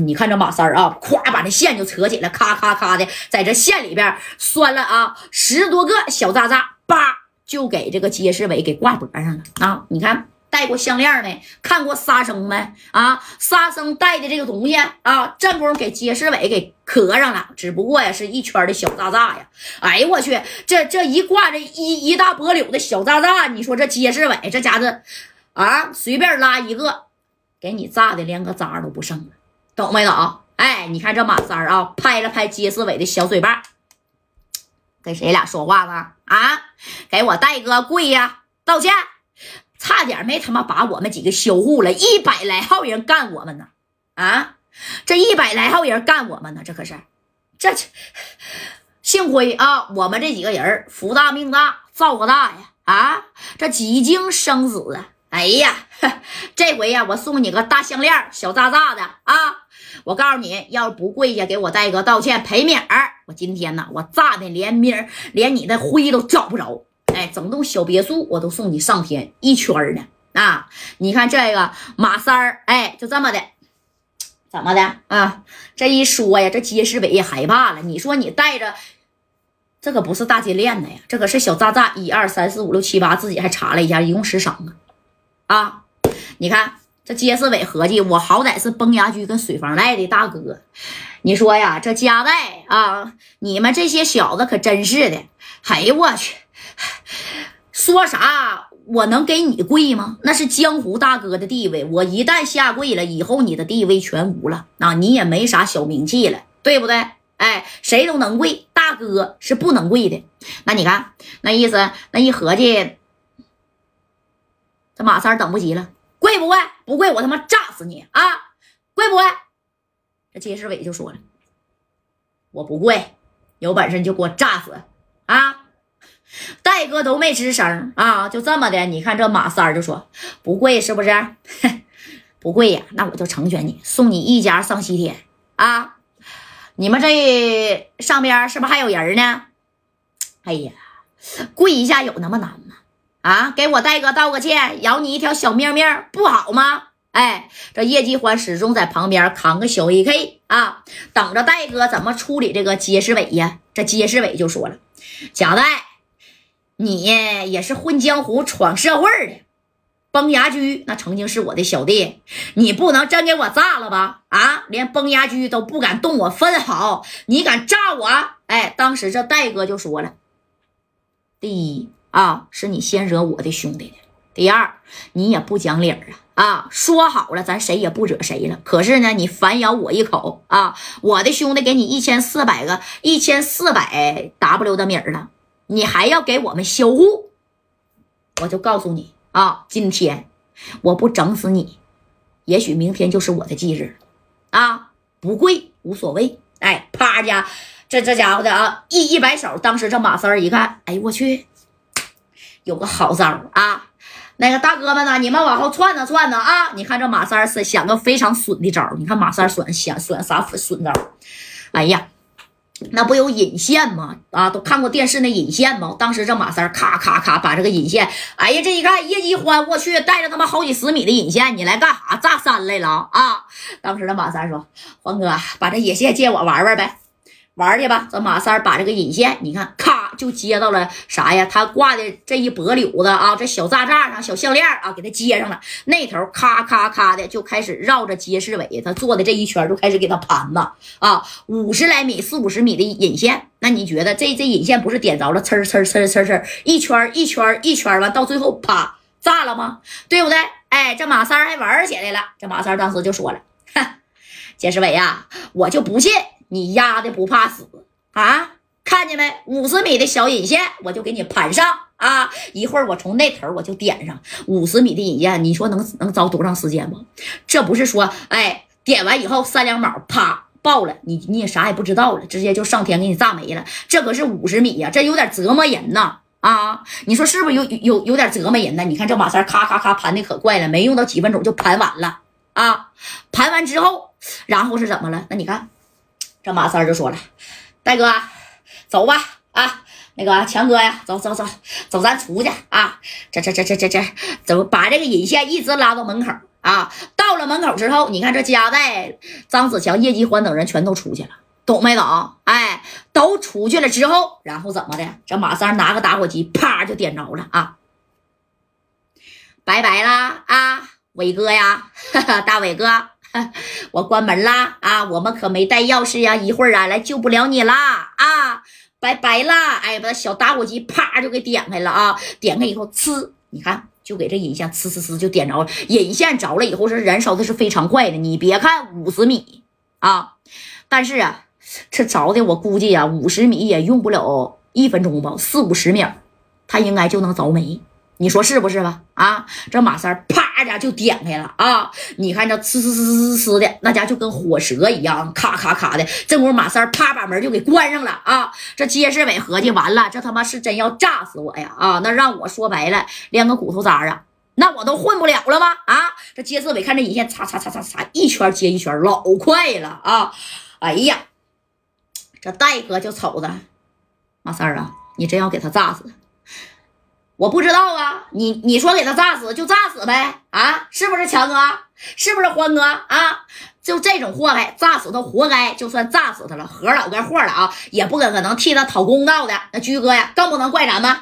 你看这马三儿啊，咵把那线就扯起来，咔咔咔的，在这线里边拴了啊十多个小渣渣，叭就给这个街世伟给挂脖上了啊！你看。戴过项链没？看过沙僧没？啊，沙僧戴的这个东西啊，正宫给街世伟给磕上了。只不过呀，是一圈的小渣渣呀。哎呦我去，这这一挂着一一大波柳的小渣渣，你说这街世伟这家子啊，随便拉一个，给你炸的连个渣都不剩了，懂没懂？哎，你看这马三啊，拍了拍杰世伟的小嘴巴，跟谁俩说话呢？啊，给我戴哥跪呀，道歉。差点没他妈把我们几个销户了，一百来号人干我们呢！啊，这一百来号人干我们呢，这可是，这幸亏啊，我们这几个人福大命大，造化大呀！啊，这几经生死啊，哎呀，这回呀，我送你个大项链，小炸炸的啊！我告诉你，要是不跪下给我戴哥道歉赔米儿，我今天呢，我炸的连米儿连你的灰都找不着。哎，整栋小别墅我都送你上天一圈呢！啊，你看这个马三儿，哎，就这么的，怎么的啊？这一说呀，这杰世伟也害怕了。你说你带着这可不是大金链子呀，这可是小渣渣，一二三四五六七八，自己还查了一下，一共十赏啊！啊，你看这杰世伟合计，我好歹是崩牙驹跟水房赖的大哥，你说呀，这家带啊，你们这些小子可真是的，哎呦我去！说啥？我能给你跪吗？那是江湖大哥的地位，我一旦下跪了，以后你的地位全无了啊！你也没啥小名气了，对不对？哎，谁都能跪，大哥是不能跪的。那你看那意思，那一合计，这马三等不及了，跪不跪？不跪，我他妈炸死你啊！跪不跪？这杰世伟就说了，我不跪，有本事你就给我炸死啊！戴哥都没吱声啊，就这么的，你看这马三就说不跪是不是？不跪呀，那我就成全你，送你一家上西天啊！你们这上边是不是还有人呢？哎呀，跪一下有那么难吗？啊，给我戴哥道个歉，饶你一条小命命不好吗？哎，这叶继欢始终在旁边扛个小 AK 啊，等着戴哥怎么处理这个街世伟呀？这街世伟就说了，贾戴。你也是混江湖、闯社会的，崩牙驹那曾经是我的小弟，你不能真给我炸了吧？啊，连崩牙驹都不敢动我分毫，你敢炸我？哎，当时这戴哥就说了：第一啊，是你先惹我的兄弟的；第二，你也不讲理啊！啊，说好了，咱谁也不惹谁了。可是呢，你反咬我一口啊！我的兄弟给你一千四百个、一千四百 W 的米了。你还要给我们销户，我就告诉你啊，今天我不整死你，也许明天就是我的忌日啊！不跪无所谓，哎，啪家这这家伙的啊，一一摆手，当时这马三儿一看，哎呦我去，有个好招啊！那个大哥们呢，你们往后窜呢窜呢啊！你看这马三是想个非常损的招你看马三儿损想损啥损招？哎呀！那不有引线吗？啊，都看过电视那引线吗？当时这马三咔咔咔把这个引线，哎呀，这一看叶继欢，我去，带着他妈好几十米的引线，你来干啥？炸山来了啊！当时这马三说：“黄哥，把这引线借我玩玩呗。”玩去吧，这马三把这个引线，你看，咔就接到了啥呀？他挂的这一脖柳子啊，这小炸炸上小项链啊，给他接上了。那头咔咔咔的就开始绕着杰世伟他做的这一圈就开始给他盘子啊，五十来米、四五十米的引线。那你觉得这这引线不是点着了，呲呲呲呲呲，一圈一圈一圈完，到最后啪炸了吗？对不对？哎，这马三还玩起来了。这马三当时就说了：“ 哼，杰世伟呀，我就不信。”你丫的不怕死啊？看见没？五十米的小引线，我就给你盘上啊！一会儿我从那头我就点上五十米的引线，你说能能着多长时间吗？这不是说，哎，点完以后三两毛啪爆了，你你也啥也不知道了，直接就上天给你炸没了。这可是五十米呀，这有点折磨人呐啊！你说是不是有有有点折磨人呢？你看这马三咔咔咔盘的可快了，没用到几分钟就盘完了啊！盘完之后，然后是怎么了？那你看。这马三就说了：“大哥，走吧，啊，那个强哥呀，走走走走，咱出去啊！这这这这这这，走，把这个引线一直拉到门口。啊！到了门口之后，你看这夹带、张子强、叶继欢等人全都出去了，懂没懂？哎，都出去了之后，然后怎么的？这马三拿个打火机，啪就点着了啊！拜拜啦啊，伟哥呀，大伟哥，我关门啦啊！我们可没带钥匙呀，一会儿啊来救不了你啦啊！拜拜啦！哎，把小打火机啪就给点开了啊！点开以后，呲，你看。就给这引线呲呲呲就点着了，引线着了以后是燃烧的是非常快的。你别看五十米啊，但是啊，这着的我估计呀，五十米也用不了一分钟吧，四五十秒，它应该就能着没。你说是不是吧？啊，这马三啪家就点开了啊！你看这呲呲呲呲呲的，那家就跟火舌一样，咔咔咔的。这会儿马三啪把门就给关上了啊！这揭世伟合计完了，这他妈是真要炸死我呀！啊，那让我说白了，连个骨头渣啊，那我都混不了了吗？啊！这揭世伟看这引线，擦擦擦擦擦，一圈接一圈，老快了啊！哎呀，这戴哥就瞅着马三啊，你真要给他炸死？我不知道啊，你你说给他炸死就炸死呗，啊，是不是强哥？是不是欢哥啊？就这种祸害，炸死他活该，就算炸死他了，何老该货了啊，也不可可能替他讨公道的。那居哥呀，更不能怪咱们。